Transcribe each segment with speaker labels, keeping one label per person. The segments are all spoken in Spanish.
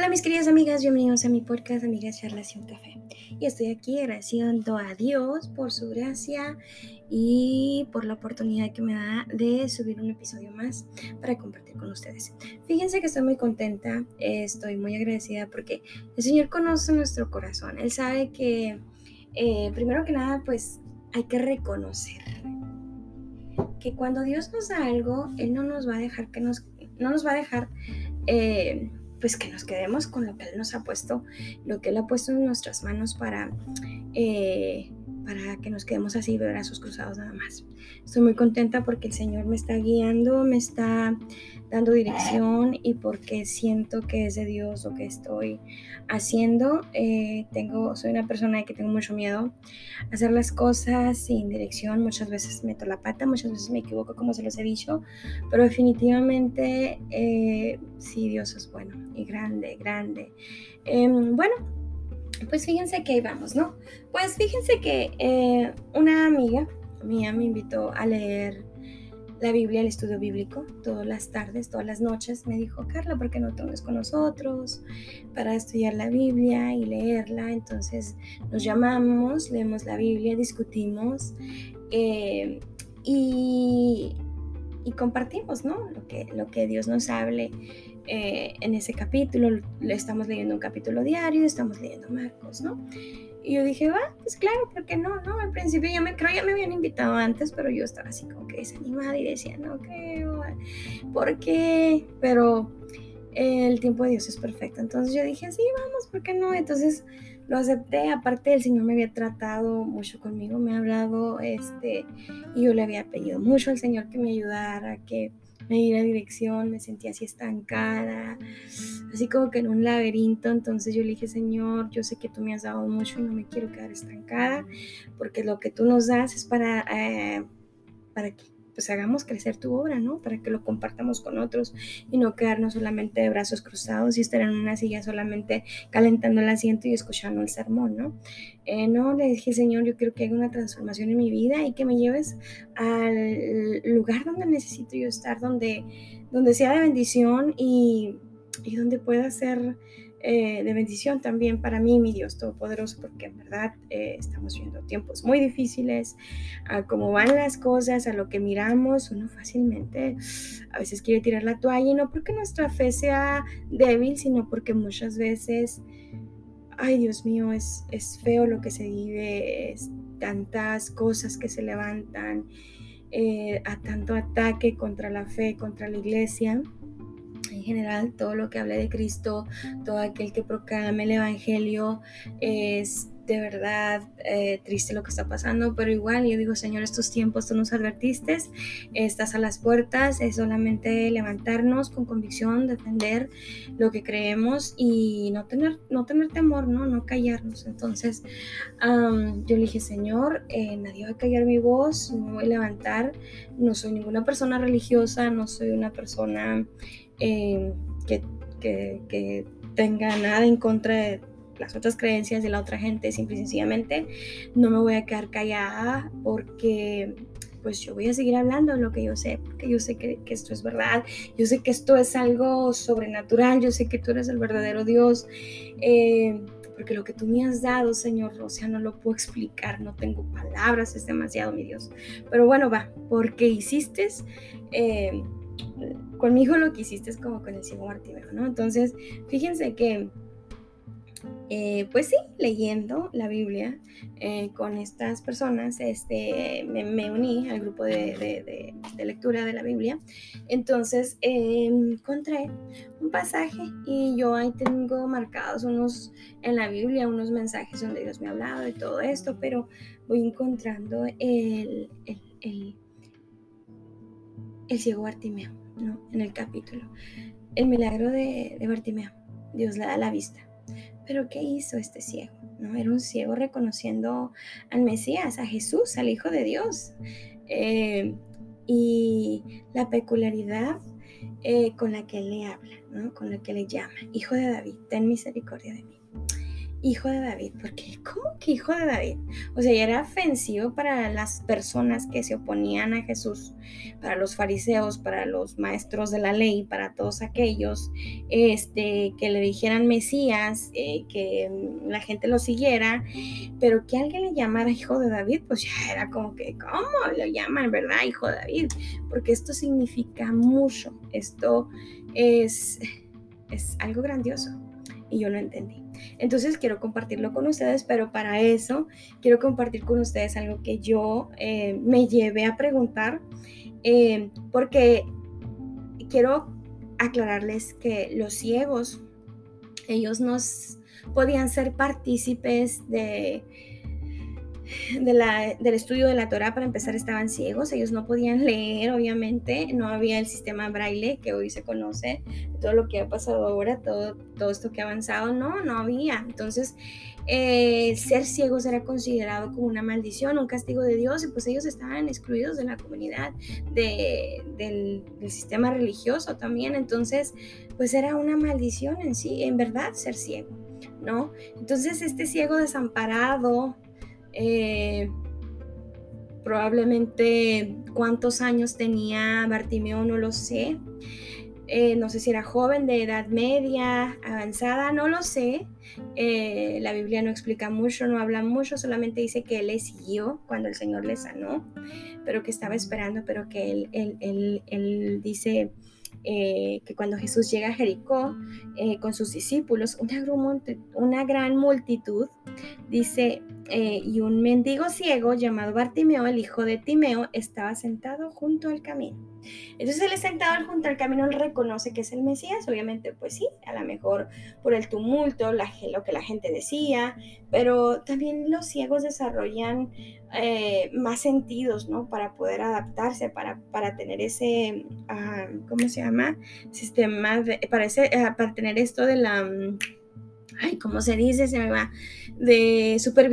Speaker 1: Hola mis queridas amigas, bienvenidos a mi podcast Amigas Charlas y un Café. Y estoy aquí agradeciendo a Dios por su gracia y por la oportunidad que me da de subir un episodio más para compartir con ustedes. Fíjense que estoy muy contenta, estoy muy agradecida porque el Señor conoce nuestro corazón. Él sabe que eh, primero que nada pues hay que reconocer que cuando Dios nos da algo, Él no nos va a dejar que nos, no nos va a dejar eh, pues que nos quedemos con lo que Él nos ha puesto, lo que Él ha puesto en nuestras manos para, eh, para que nos quedemos así, brazos cruzados nada más. Estoy muy contenta porque el Señor me está guiando, me está dando dirección y porque siento que es de Dios lo que estoy haciendo. Eh, tengo, soy una persona que tengo mucho miedo a hacer las cosas sin dirección. Muchas veces meto la pata, muchas veces me equivoco, como se los he dicho, pero definitivamente eh, sí, Dios es bueno y grande, grande. Em, bueno, pues fíjense que ahí vamos, ¿no? Pues fíjense que eh, una amiga mía me invitó a leer la Biblia, el estudio bíblico, todas las tardes, todas las noches. Me dijo, Carla, ¿por qué no te unes con nosotros para estudiar la Biblia y leerla? Entonces nos llamamos, leemos la Biblia, discutimos eh, y, y, compartimos, ¿no? Lo que, lo que Dios nos hable. Eh, en ese capítulo, le estamos leyendo un capítulo diario, estamos leyendo Marcos, ¿no? Y yo dije, va, pues claro, ¿por qué no? No, al principio ya me creo, ya me habían invitado antes, pero yo estaba así como que desanimada y decía, no creo, ¿por qué? Pero el tiempo de Dios es perfecto. Entonces yo dije, sí, vamos, ¿por qué no? Entonces lo acepté. Aparte, el Señor me había tratado mucho conmigo, me ha hablado, este, y yo le había pedido mucho al Señor que me ayudara, que me diera dirección, me sentía así estancada, así como que en un laberinto. Entonces yo le dije, Señor, yo sé que tú me has dado mucho y no me quiero quedar estancada, porque lo que tú nos das es para, eh, para que pues hagamos crecer tu obra, ¿no? Para que lo compartamos con otros y no quedarnos solamente de brazos cruzados y estar en una silla solamente calentando el asiento y escuchando el sermón, ¿no? Eh, no, le dije, Señor, yo quiero que haya una transformación en mi vida y que me lleves al lugar donde necesito yo estar, donde, donde sea de bendición y, y donde pueda ser eh, de bendición también para mí, mi Dios Todopoderoso, porque en verdad eh, estamos viendo tiempos muy difíciles, a cómo van las cosas, a lo que miramos, uno fácilmente a veces quiere tirar la toalla y no porque nuestra fe sea débil, sino porque muchas veces, ay Dios mío, es, es feo lo que se vive, es tantas cosas que se levantan, eh, a tanto ataque contra la fe, contra la iglesia en general, todo lo que hable de Cristo, todo aquel que proclame el Evangelio, es de verdad eh, triste lo que está pasando, pero igual yo digo, Señor, estos tiempos tú nos advertiste, estás a las puertas, es solamente levantarnos con convicción, defender lo que creemos y no tener, no tener temor, no, no callarnos. Entonces yo le dije, Señor, eh, nadie va a callar mi voz, no voy a levantar, no soy ninguna persona religiosa, no soy una persona eh, que, que, tenga nada en contra de las otras creencias de la otra gente, simple y sencillamente no me voy a quedar callada porque pues yo voy a seguir hablando lo que yo sé, porque yo sé que, esto es verdad, yo sé que esto es algo sobrenatural, yo sé que tú eres el verdadero Dios, eh, porque lo que tú me has dado, Señor, o no lo puedo explicar, no tengo palabras, es demasiado, mi Dios. Pero bueno, va, porque hiciste, eh, conmigo lo que hiciste es como con el ciego Bartimeo, ¿no? Entonces, fíjense que, eh, pues sí, leyendo la Biblia eh, con estas personas, este, me, uní al grupo de, lectura de la Biblia. Entonces, encontré un pasaje y yo ahí tengo marcados unos en la Biblia, unos mensajes donde Dios me ha hablado de todo esto, pero voy encontrando el, el, el, el ciego Bartimeo. En el capítulo. El milagro de, Bartimeo. Dios le da la vista. Pero ¿qué hizo este ciego? ¿No? Era un ciego reconociendo al Mesías, a Jesús, al Hijo de Dios. Eh, y la peculiaridad eh, con la que él le habla, ¿no? con la que le llama, Hijo de David, ten misericordia de mí. Hijo de David, porque ¿cómo que hijo de David? O sea, ya era ofensivo para las personas que se oponían a Jesús, para los fariseos, para los maestros de la ley, para todos aquellos este, que le dijeran Mesías, eh, que la gente lo siguiera, pero que alguien le llamara hijo de David, pues ya era como que, ¿cómo lo llaman, verdad, hijo de David? Porque esto significa mucho, esto es, es algo grandioso y yo lo entendí. Entonces quiero compartirlo con ustedes, pero para eso quiero compartir con ustedes algo que yo eh, me llevé a preguntar, eh, porque quiero aclararles que los ciegos, ellos nos podían ser partícipes de del estudio de la Torah, para empezar, estaban ciegos, ellos no podían leer, obviamente, no había el sistema braille que hoy se conoce, todo lo que ha pasado ahora, todo, todo esto que ha avanzado, no, no había. Entonces, eh, ser ciegos era considerado como una maldición, un castigo de Dios, y pues ellos estaban excluidos de la comunidad, del, del sistema religioso también. Entonces, pues era una maldición en sí, en verdad, ser ciego. ¿No? Entonces este ciego desamparado, eh, probablemente cuántos años tenía Bartimeo, no lo sé. Eh, no sé si era joven, de edad media, avanzada, no lo sé. Eh, la Biblia no explica mucho, no habla mucho, solamente dice que él le siguió cuando el Señor le sanó, pero que estaba esperando, pero que él, él, él dice eh, que cuando Jesús llega a Jericó eh, con sus discípulos, una, gran multitud, dice, eh, y un mendigo ciego llamado Bartimeo, el hijo de Timeo, estaba sentado junto al camino. Entonces él sentado junto al camino, él reconoce que es el Mesías, obviamente pues sí, a lo mejor por el tumulto, lo que la gente decía, pero también los ciegos desarrollan eh, más sentidos, ¿no? Para poder adaptarse, para, para tener ese, ah, ¿cómo se llama? Sistema, de, para, ah, para tener esto de la mm, ay, ¿cómo se dice? Se me va, de super,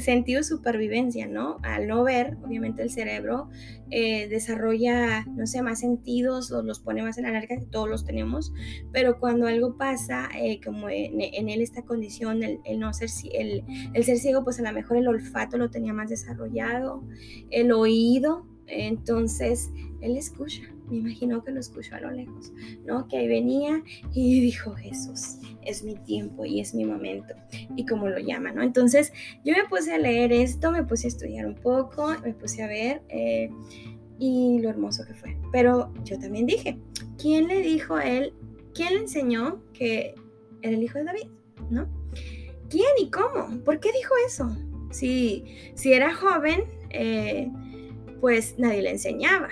Speaker 1: sentido supervivencia, ¿no? Al no ver, obviamente el cerebro eh, desarrolla, no sé, más sentidos, los, los pone más en alerta, que todos los tenemos, pero cuando algo pasa, eh, como en, él esta condición, el, no ser, el, el ser ciego, pues a lo mejor el olfato lo tenía más desarrollado, el oído, entonces él escucha, me imagino que lo escuchó a lo lejos, ¿no? Que ahí venía y dijo Jesús, es mi tiempo y es mi momento, y como lo llama, ¿no? Entonces yo me puse a leer esto, me puse a estudiar un poco, me puse a ver eh, y lo hermoso que fue. Pero yo también dije, ¿quién le dijo a él, quién le enseñó que era el hijo de David, ¿no? ¿Quién y cómo? ¿Por qué dijo eso? Si, si era joven, eh, pues nadie le enseñaba.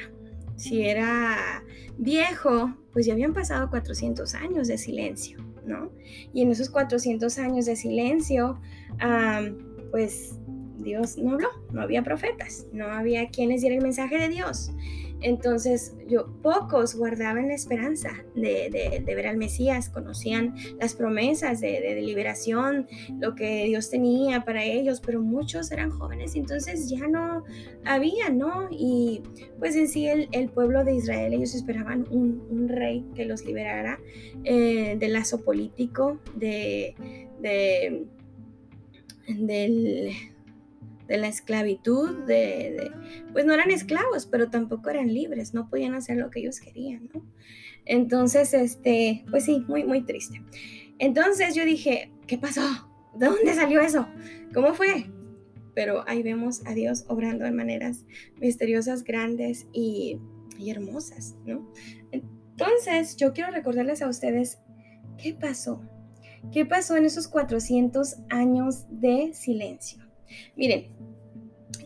Speaker 1: Si era viejo, pues ya habían pasado 400 años de silencio, ¿no? Y en esos 400 años de silencio, pues Dios no habló, no había profetas, no había quienes dieran el mensaje de Dios. Entonces, yo, pocos guardaban la esperanza de, ver al Mesías, conocían las promesas de, liberación, lo que Dios tenía para ellos, pero muchos eran jóvenes, entonces ya no había, ¿no? Y pues en sí el, pueblo de Israel, ellos esperaban un, rey que los liberara eh, del lazo político, de, del de la esclavitud, de, pues no eran esclavos, pero tampoco eran libres, no podían hacer lo que ellos querían, ¿no? Entonces, este, pues sí, muy, muy triste. Entonces yo dije, ¿qué pasó? ¿De dónde salió eso? ¿Cómo fue? Pero ahí vemos a Dios obrando de maneras misteriosas, grandes y, y hermosas, ¿no? Entonces, yo quiero recordarles a ustedes qué pasó. ¿Qué pasó en esos 400 años de silencio? Miren,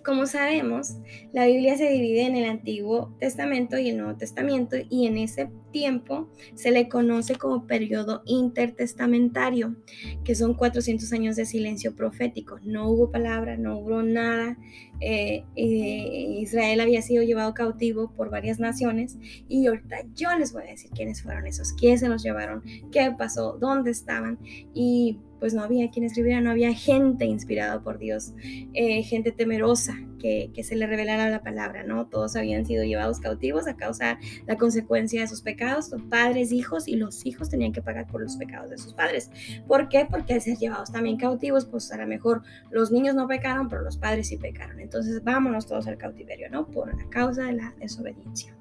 Speaker 1: como sabemos, la Biblia se divide en el Antiguo Testamento y el Nuevo Testamento y en ese tiempo se le conoce como periodo intertestamentario, que son 400 años de silencio profético. No hubo palabra, no hubo nada. Eh, eh, Israel había sido llevado cautivo por varias naciones y ahorita yo les voy a decir quiénes fueron esos, quiénes se los llevaron, qué pasó, dónde estaban y pues no había quien escribiera, no había gente inspirada por Dios, eh, gente temerosa que, se le revelara la palabra, ¿no? Todos habían sido llevados cautivos a causa la consecuencia de sus pecados, los padres, hijos, y los hijos tenían que pagar por los pecados de sus padres. ¿Por qué? Porque al ser llevados también cautivos, pues a lo mejor los niños no pecaron, pero los padres sí pecaron. Entonces vámonos todos al cautiverio, ¿no? Por la causa de la desobediencia.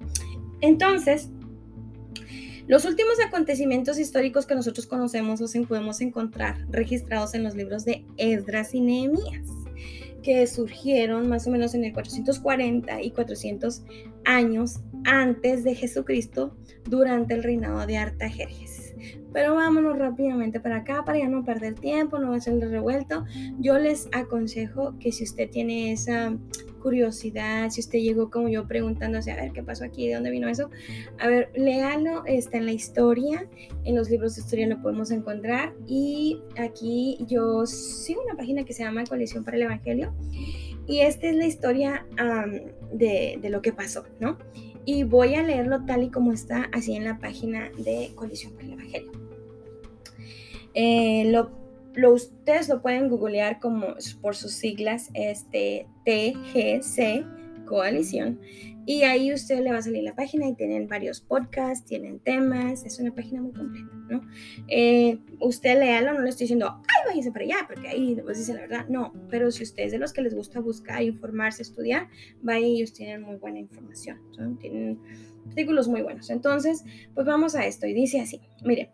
Speaker 1: Entonces, los últimos acontecimientos históricos que nosotros conocemos o podemos encontrar registrados en los libros de Esdras y Nehemías, que surgieron más o menos en el 440 y 400 años antes de Jesucristo durante el reinado de Artajerjes. Pero vámonos rápidamente para acá para ya no perder tiempo, no hacerle revuelto. Yo les aconsejo que si usted tiene esa curiosidad, si usted llegó como yo preguntándose, a ver qué pasó aquí, de dónde vino eso, a ver, léalo, está en la historia, en los libros de historia lo podemos encontrar y aquí yo sigo una página que se llama Coalición para el Evangelio y esta es la historia de, de, lo que pasó, ¿no? Y voy a leerlo tal y como está así en la página de Coalición para el. Eh, lo lo, ustedes lo pueden googlear como por sus siglas, este TGC, Coalición. Y ahí usted le va a salir la página y tienen varios podcasts, tienen temas, es una página muy completa, ¿no? Eh, usted léalo, no le estoy diciendo, ay, váyase para allá, porque ahí después dice la verdad, no, pero si usted es de los que les gusta buscar, informarse, estudiar, vaya y ellos tienen muy buena información, tienen artículos muy buenos. Entonces, pues vamos a esto y dice así, mire,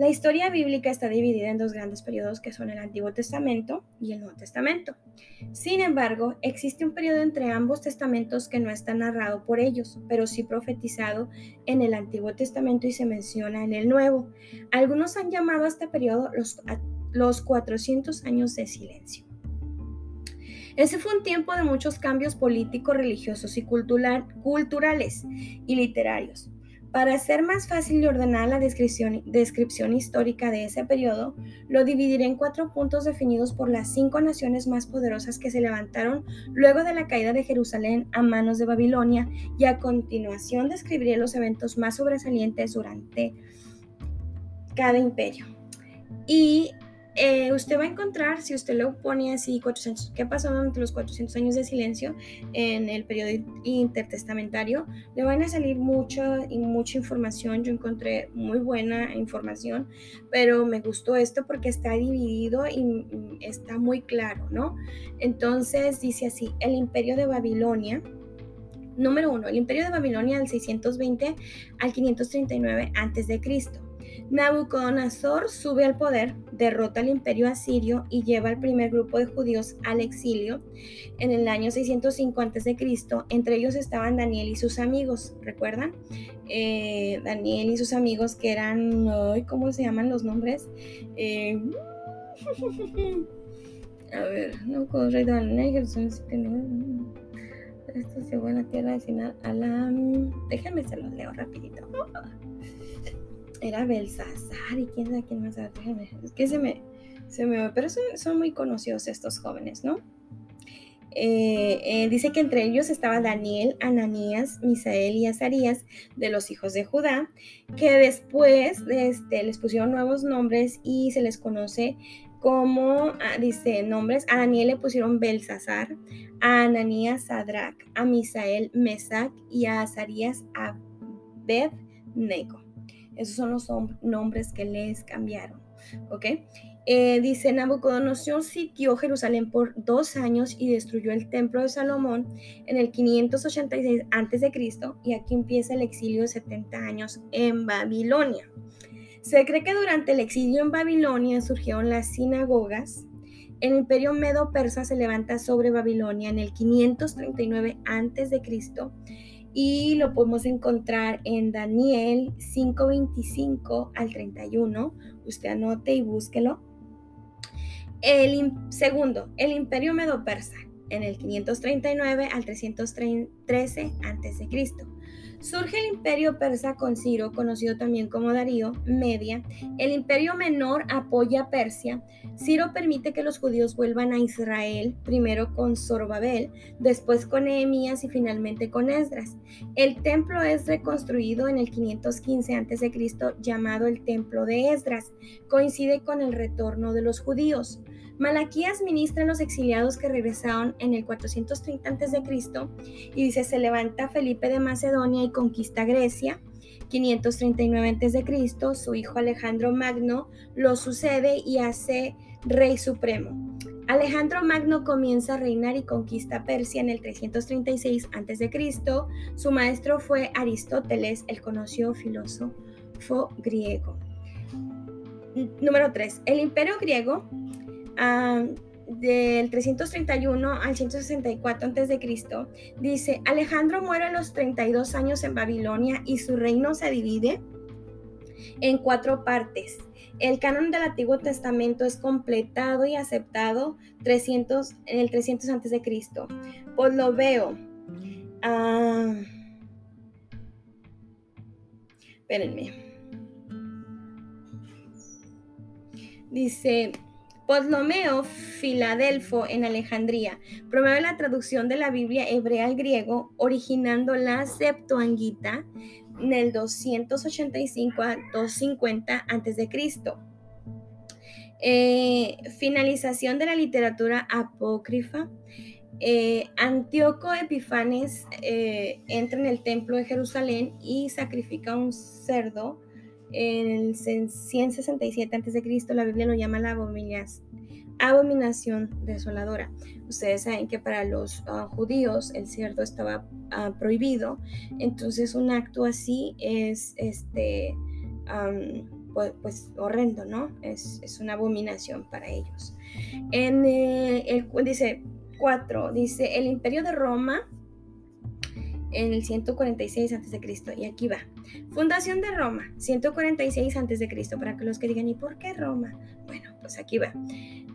Speaker 1: la historia bíblica está dividida en dos grandes periodos que son el Antiguo Testamento y el Nuevo Testamento. Sin embargo, existe un periodo entre ambos testamentos que no está narrado por ellos, pero sí profetizado en el Antiguo Testamento y se menciona en el Nuevo. Algunos han llamado a este periodo los, los 400 años de silencio. Ese fue un tiempo de muchos cambios políticos, religiosos y culturales y literarios. Para hacer más fácil y ordenar la descripción, descripción, histórica de ese periodo, lo dividiré en cuatro puntos definidos por las cinco naciones más poderosas que se levantaron luego de la caída de Jerusalén a manos de Babilonia y a continuación describiré los eventos más sobresalientes durante cada imperio. Y eh, usted va a encontrar, si usted lo pone así, 400, ¿qué pasó durante los 400 años de silencio en el periodo intertestamentario? Le van a salir mucha y mucha información. Yo encontré muy buena información, pero me gustó esto porque está dividido y está muy claro, ¿no? Entonces dice así, el imperio de Babilonia. Número uno, el imperio de Babilonia del 620 al 539 a.C. Nabucodonosor sube al poder, derrota al imperio asirio y lleva al primer grupo de judíos al exilio en el año 605 a.C. Entre ellos estaban Daniel y sus amigos, ¿recuerdan? Eh, Daniel y sus amigos que eran, ¿cómo se llaman los nombres? Eh, a ver, no esto llegó a la tierra de la... Déjenme se los leo rapidito era Belsasar y quién sabe quién más. Es que se me, se me pero son, muy conocidos estos jóvenes, ¿no? Eh, eh, dice que entre ellos estaba Daniel, Ananías, Misael y Azarías de los hijos de Judá, que después este, les pusieron nuevos nombres y se les conoce como, ah, dice, nombres, a Daniel le pusieron Belsasar, a Ananías Sadrach, a Misael Mesac y a Azarías Abed-Nego. Esos son los nombres que les cambiaron. ¿Ok? Eh, dice Nabucodonosor sitió Jerusalén por dos años y destruyó el templo de Salomón en el 586 a.C. y aquí empieza el exilio de 70 años en Babilonia. Se cree que durante el exilio en Babilonia surgieron las sinagogas. El imperio medo-persa se levanta sobre Babilonia en el 539 a.C y lo podemos encontrar en Daniel 5:25 al 31. Usted anote y búsquelo. El segundo, el imperio medo-persa en el 539 al 313 a.C. Surge el imperio persa con Ciro, conocido también como Darío, Media. El imperio menor apoya a Persia. Ciro permite que los judíos vuelvan a Israel, primero con Zorobabel, después con Nehemías y finalmente con Esdras. El templo es reconstruido en el 515 a.C., llamado el Templo de Esdras. Coincide con el retorno de los judíos. Malaquías ministra a los exiliados que regresaron en el 430 a.C. y dice, se levanta Felipe de Macedonia y conquista Grecia. 539 a.C., su hijo Alejandro Magno lo sucede y hace rey supremo. Alejandro Magno comienza a reinar y conquista Persia en el 336 a.C. Su maestro fue Aristóteles, el conocido filósofo griego. Número 3. El imperio griego ah, del 331 al 164 a.C. dice, Alejandro muere a los 32 años en Babilonia y su reino se divide en cuatro partes. El canon del Antiguo Testamento es completado y aceptado 300, en el 300 a.C. Pues lo veo. Ah, espérenme. Dice, Ptolomeo Filadelfo en Alejandría promueve la traducción de la Biblia hebrea al griego, originando la Septuaginta en el 285 a 250 a.C. Eh, finalización de la literatura apócrifa. Eh, Antíoco Epifanes eh, entra en el templo de Jerusalén y sacrifica un cerdo en el 167 a.C. la Biblia lo llama la abominación desoladora. Ustedes saben que para los ah, judíos el cerdo estaba ah, prohibido, entonces un acto así es este pues, pues, horrendo, ¿no? Es, una abominación para ellos. En eh, el dice 4, dice el imperio de Roma en el 146 a.C. Y aquí va. Fundación de Roma, 146 a.C. Para que los que digan, ¿y por qué Roma? Bueno, pues aquí va.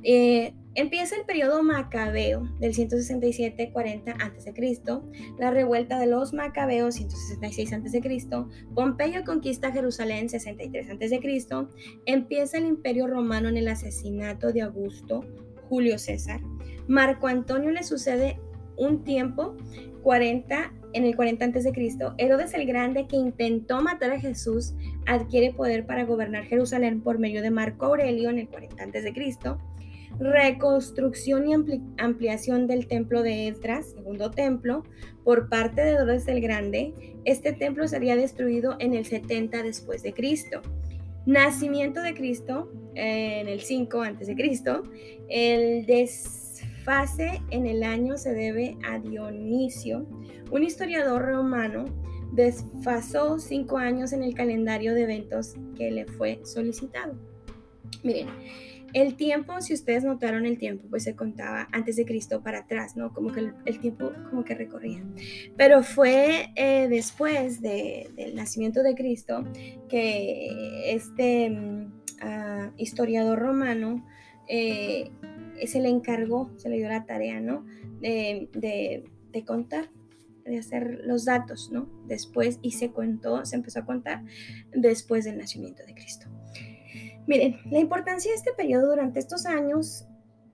Speaker 1: Eh, empieza el periodo macabeo del 167-40 a.C., la revuelta de los macabeos 166 a.C., Pompeyo conquista Jerusalén 63 a.C., empieza el imperio romano en el asesinato de Augusto Julio César, Marco Antonio le sucede un tiempo 40 en el 40 a.C., Herodes el Grande, que intentó matar a Jesús, adquiere poder para gobernar Jerusalén por medio de Marco Aurelio en el 40 a.C., reconstrucción y ampliación del templo de Esdras, segundo templo, por parte de Herodes el Grande. Este templo sería destruido en el 70 después de Cristo. Nacimiento de Cristo en el 5 antes de Cristo. El desfase en el año se debe a Dionisio, un historiador romano desfasó cinco años en el calendario de eventos que le fue solicitado. Miren, el tiempo, si ustedes notaron el tiempo, pues se contaba antes de Cristo para atrás, ¿no? Como que el, tiempo como que recorría. Pero fue eh, después del nacimiento de Cristo que este mm, ah, historiador romano eh, se le encargó, se le dio la tarea, ¿no? de, de contar de hacer los datos, ¿no? Después, y se cuentó, se empezó a contar después del nacimiento de Cristo. Miren, la importancia de este periodo durante estos años,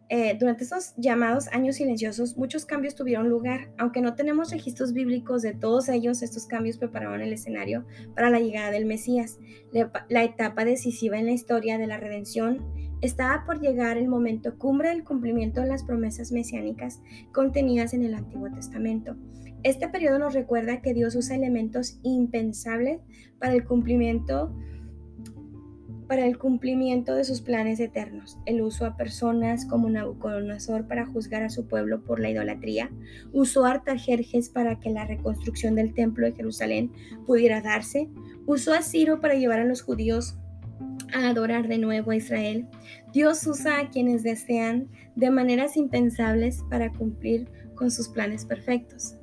Speaker 1: eh, durante estos llamados años silenciosos, muchos cambios tuvieron lugar. Aunque no tenemos registros bíblicos de todos ellos, estos cambios prepararon el escenario para la llegada del Mesías. la etapa decisiva en la historia de la redención estaba por llegar el momento cumbre del cumplimiento de las promesas mesiánicas contenidas en el Antiguo Testamento. Este periodo nos recuerda que Dios usa elementos impensables para el cumplimiento para el cumplimiento de sus planes eternos. El uso a personas como Nabucodonosor para juzgar a su pueblo por la idolatría. Usó a Artajerjes para que la reconstrucción del templo de Jerusalén pudiera darse. Usó a Ciro para llevar a los judíos a adorar de nuevo a Israel. Dios usa a quienes desean de maneras impensables para cumplir con sus planes perfectos.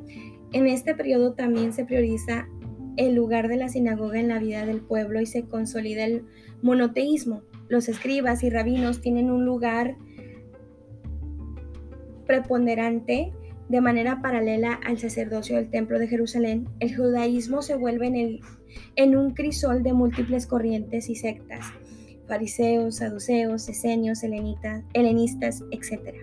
Speaker 1: En este periodo también se prioriza el lugar de la sinagoga en la vida del pueblo y se consolida el monoteísmo. Los escribas y rabinos tienen un lugar preponderante de manera paralela al sacerdocio del templo de Jerusalén. El judaísmo se vuelve en, un crisol de múltiples corrientes y sectas, fariseos, saduceos, esenios, helenistas, etc.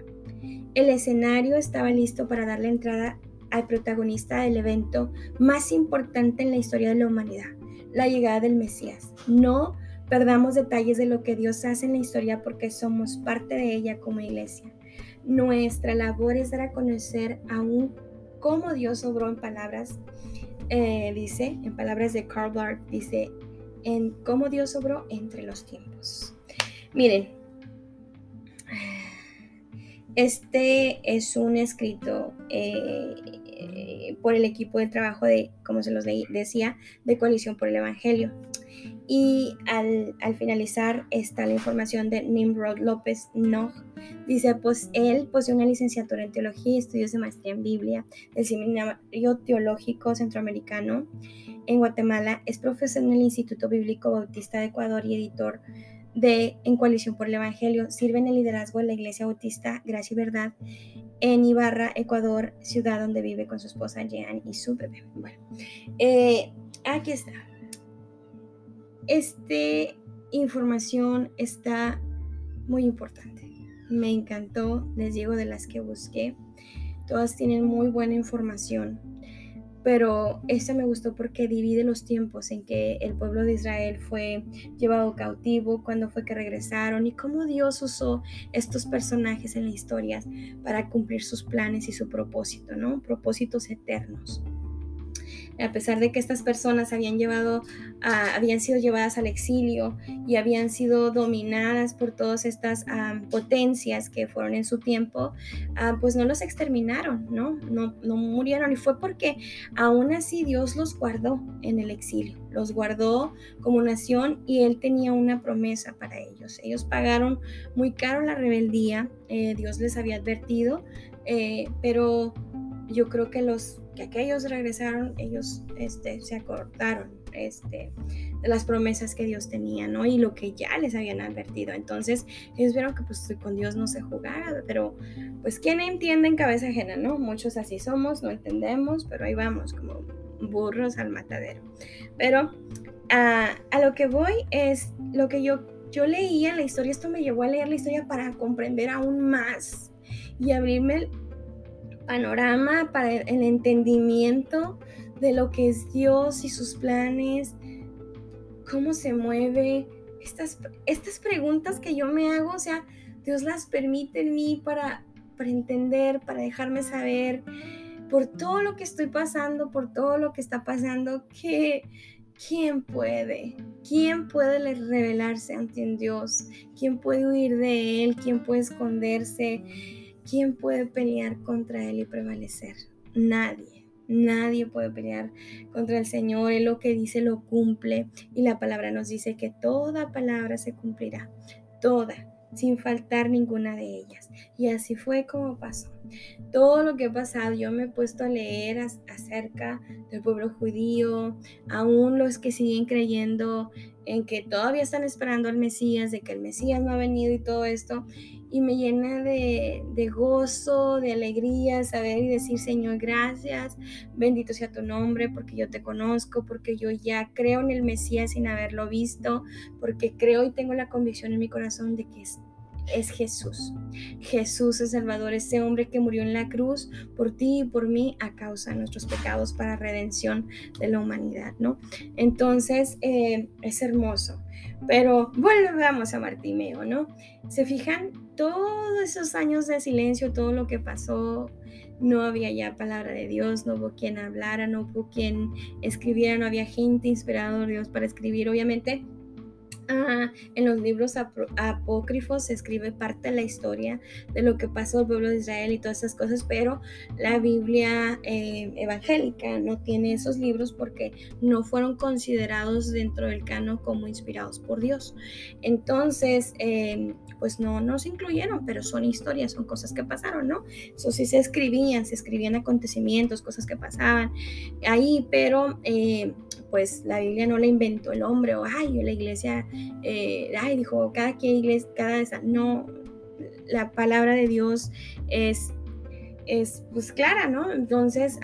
Speaker 1: El escenario estaba listo para darle entrada al protagonista del evento más importante en la historia de la humanidad, la llegada del Mesías. No perdamos detalles de lo que Dios hace en la historia porque somos parte de ella como iglesia. Nuestra labor es dar a conocer aún cómo Dios obró en palabras, eh, dice, en palabras de Karl Barth, dice, en cómo Dios obró entre los tiempos. Miren, este es un escrito eh, por el equipo de trabajo de, como se los decía, de Coalición por el Evangelio. Y al, finalizar está la información de Nimrod López Nog. Dice, pues él posee una licenciatura en teología y estudios de maestría en Biblia del Seminario Teológico Centroamericano en Guatemala. Es profesor en el Instituto Bíblico Bautista de Ecuador y editor de En Coalición por el Evangelio. Sirve en el liderazgo de la Iglesia Bautista Gracia y Verdad en Ibarra, Ecuador, ciudad donde vive con su esposa Jean y su bebé. Bueno, eh, aquí está. Esta información está muy importante. Me encantó, les digo de las que busqué. Todas tienen muy buena información, pero esta me gustó porque divide los tiempos en que el pueblo de Israel fue llevado cautivo, cuando fue que regresaron y cómo Dios usó estos personajes en la historia para cumplir sus planes y su propósito, ¿no? Propósitos eternos a pesar de que estas personas habían, llevado habían sido llevadas al exilio y habían sido dominadas por todas estas potencias que fueron en su tiempo, ah, pues no los exterminaron, ¿no? ¿no? Murieron y fue porque aún así Dios los guardó en el exilio, los guardó como nación y Él tenía una promesa para ellos. Ellos pagaron muy caro la rebeldía, eh, Dios les había advertido, eh, pero yo creo que los que aquellos regresaron, ellos este, se acordaron este, de las promesas que Dios tenía, ¿no? Y lo que ya les habían advertido. Entonces, ellos vieron que pues con Dios no se jugaba, pero pues ¿quién entiende en cabeza ajena, no? Muchos así somos, no entendemos, pero ahí vamos como burros al matadero. Pero a, a lo que voy es lo que yo, yo leía la historia, esto me llevó a leer la historia para comprender aún más y abrirme panorama, para el entendimiento de lo que es Dios y sus planes, cómo se mueve. Estas, estas preguntas que yo me hago, o sea, Dios las permite en mí para, para entender, para dejarme saber por todo lo que estoy pasando, por todo lo que está pasando, que ¿quién puede? ¿Quién puede revelarse ante un Dios? ¿Quién puede huir de Él? ¿Quién puede esconderse? ¿Quién puede pelear contra Él y prevalecer? Nadie. Nadie puede pelear contra el Señor. Él lo que dice lo cumple. Y la palabra nos dice que toda palabra se cumplirá. Toda sin faltar ninguna de ellas. Y así fue como pasó. Todo lo que ha pasado, yo me he puesto a leer acerca del pueblo judío, aún los que siguen creyendo en que todavía están esperando al Mesías, de que el Mesías no ha venido y todo esto y me llena de, gozo, de alegría saber y decir, Señor, gracias, bendito sea tu nombre, porque yo te conozco, porque yo ya creo en el Mesías sin haberlo visto, porque creo y tengo la convicción en mi corazón de que es es Jesús. Jesús es Salvador, ese hombre que murió en la cruz por ti y por mí a causa de nuestros pecados para redención de la humanidad, ¿no? Entonces, eh, es hermoso. Pero volvamos a Martimeo, ¿no? ¿Se fijan? Todos esos años de silencio, todo lo que pasó, no había ya palabra de Dios, no hubo quien hablara, no hubo quien escribiera, no había gente inspirada por Dios para escribir. Obviamente, en los libros apócrifos se escribe parte de la historia de lo que pasó al pueblo de Israel y todas esas cosas, pero la Biblia eh, evangélica no tiene esos libros porque no fueron considerados dentro del canon como inspirados por Dios. Entonces, em, pues no, no se incluyeron, pero son historias, son cosas que pasaron, ¿no? Eso sí se escribían, se escribían acontecimientos, cosas que pasaban ahí, pero eh, pues la Biblia no la inventó el hombre o, ay, la iglesia, eh, ay, dijo, cada que iglesia, cada esa, no, la palabra de Dios es es pues clara, ¿no? Entonces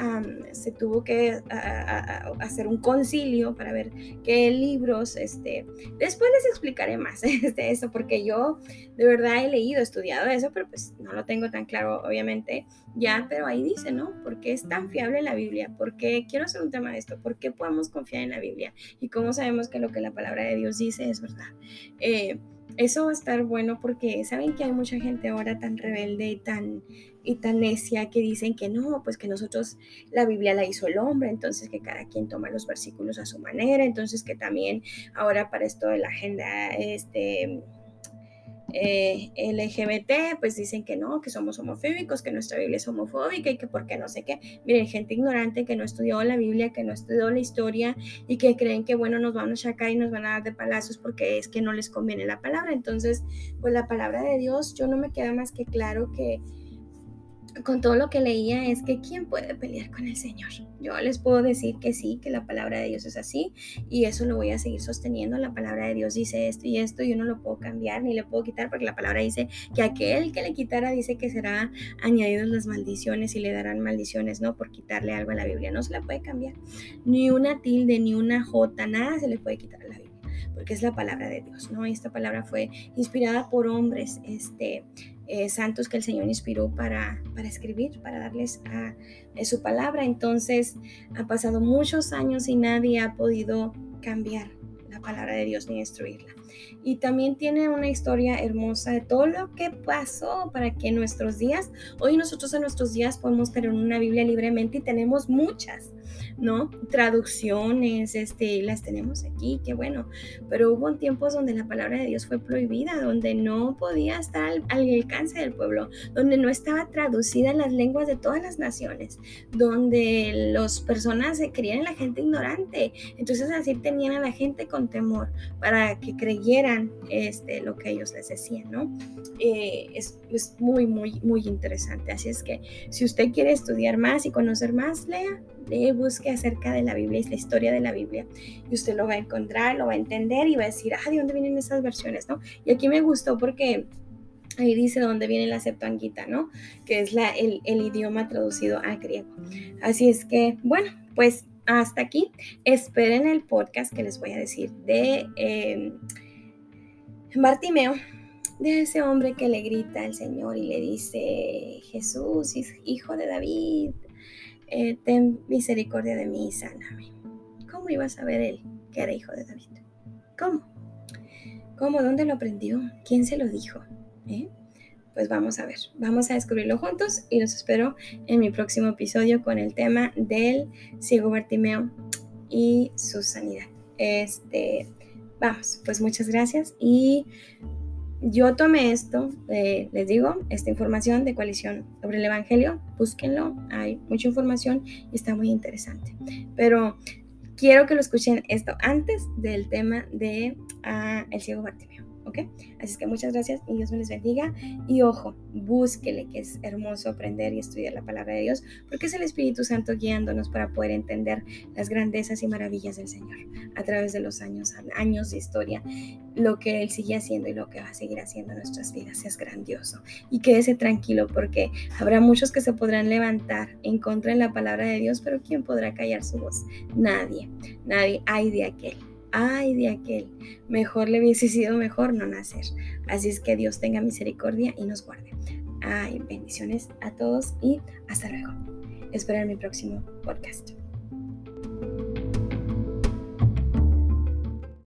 Speaker 1: se tuvo que hacer un concilio para ver qué libros, este, después les explicaré más de eso, porque yo de verdad he leído, estudiado eso, pero pues no lo tengo tan claro, obviamente, ya, pero ahí dice, ¿no? ¿Por qué es tan fiable la Biblia? ¿Por qué quiero hacer un tema de esto? ¿Por qué podemos confiar en la Biblia? ¿Y cómo sabemos que lo que la palabra de Dios dice es verdad? Eh, eso va a estar bueno porque saben que hay mucha gente ahora tan rebelde y tan y tan necia que dicen que no, pues que nosotros la Biblia la hizo el hombre, entonces que cada quien toma los versículos a su manera, entonces que también ahora para esto de la agenda este eh, LGBT, pues dicen que no, que somos homofóbicos, que nuestra Biblia es homofóbica y que por qué no sé qué. Miren, gente ignorante que no estudió la Biblia, que no estudió la historia y que creen que, bueno, nos van a sacar y nos van a dar de palazos porque es que no les conviene la palabra. Entonces, pues la palabra de Dios, yo no me queda más que claro que con todo lo que leía es que ¿quién puede pelear con el Señor? Yo les puedo decir que sí, que la palabra de Dios es así y eso lo voy a seguir sosteniendo. La palabra de Dios dice esto y esto y yo no lo puedo cambiar ni le puedo quitar porque la palabra dice que aquel que le quitara dice que será añadidos las maldiciones y le darán maldiciones, ¿no? Por quitarle algo a la Biblia. No se la puede cambiar. Ni una tilde, ni una jota, nada se le puede quitar a la Biblia porque es la palabra de Dios, ¿no? Esta palabra fue inspirada por hombres, este, eh, santos que el Señor inspiró para, para escribir, para darles a, su palabra. Entonces, ha pasado muchos años y nadie ha podido cambiar la palabra de Dios ni destruirla. Y también tiene una historia hermosa de todo lo que pasó para que nuestros días, hoy nosotros en nuestros días podemos tener una Biblia libremente y tenemos muchas. ¿No? Traducciones, este, las tenemos aquí, qué bueno, pero hubo tiempos donde la palabra de Dios fue prohibida, donde no podía estar al, alcance del pueblo, donde no estaba traducida en las lenguas de todas las naciones, donde las personas se creían en la gente ignorante, entonces así tenían a la gente con temor para que creyeran este, lo que ellos les decían, ¿no? Eh, es, es muy, muy, muy interesante, así es que si usted quiere estudiar más y conocer más, lea, busque acerca de la Biblia, es la historia de la Biblia, y usted lo va a encontrar, lo va a entender y va a decir, ah, ¿de dónde vienen esas versiones? ¿no? Y aquí me gustó porque ahí dice dónde viene la Septuaginta, ¿no? Que es el, idioma traducido al griego. Así es que, bueno, pues hasta aquí. Esperen el podcast que les voy a decir de eh, Bartimeo, de ese hombre que le grita al Señor y le dice, Jesús, hijo de David, eh, ten misericordia de mí y sáname. ¿Cómo iba a saber él que era hijo de David? ¿Cómo? ¿Cómo? ¿Dónde lo aprendió? ¿Quién se lo dijo? ¿Eh? Pues vamos a ver, vamos a descubrirlo juntos y los espero en mi próximo episodio con el tema del ciego Bartimeo y su sanidad. Este, vamos, pues muchas gracias y yo tomé esto, eh, les digo, esta información de coalición sobre el Evangelio, búsquenlo, hay mucha información y está muy interesante. Pero quiero que lo escuchen esto antes del tema de ah, el ciego Bartimeo. Así es que muchas gracias y Dios me les bendiga. Y ojo, búsquele que es hermoso aprender y estudiar la palabra de Dios, porque es el Espíritu Santo guiándonos para poder entender las grandezas y maravillas del Señor a través de los años, años de historia. Lo que Él sigue haciendo y lo que va a seguir haciendo en nuestras vidas es grandioso. Y quédese tranquilo porque habrá muchos que se podrán levantar en contra de la palabra de Dios, pero ¿quién podrá callar su voz? Nadie, nadie hay de aquel ay de aquel, mejor le hubiese sido mejor no nacer. Así es que Dios tenga misericordia y nos guarde. Ay, bendiciones a todos y hasta luego. Espero en mi próximo podcast.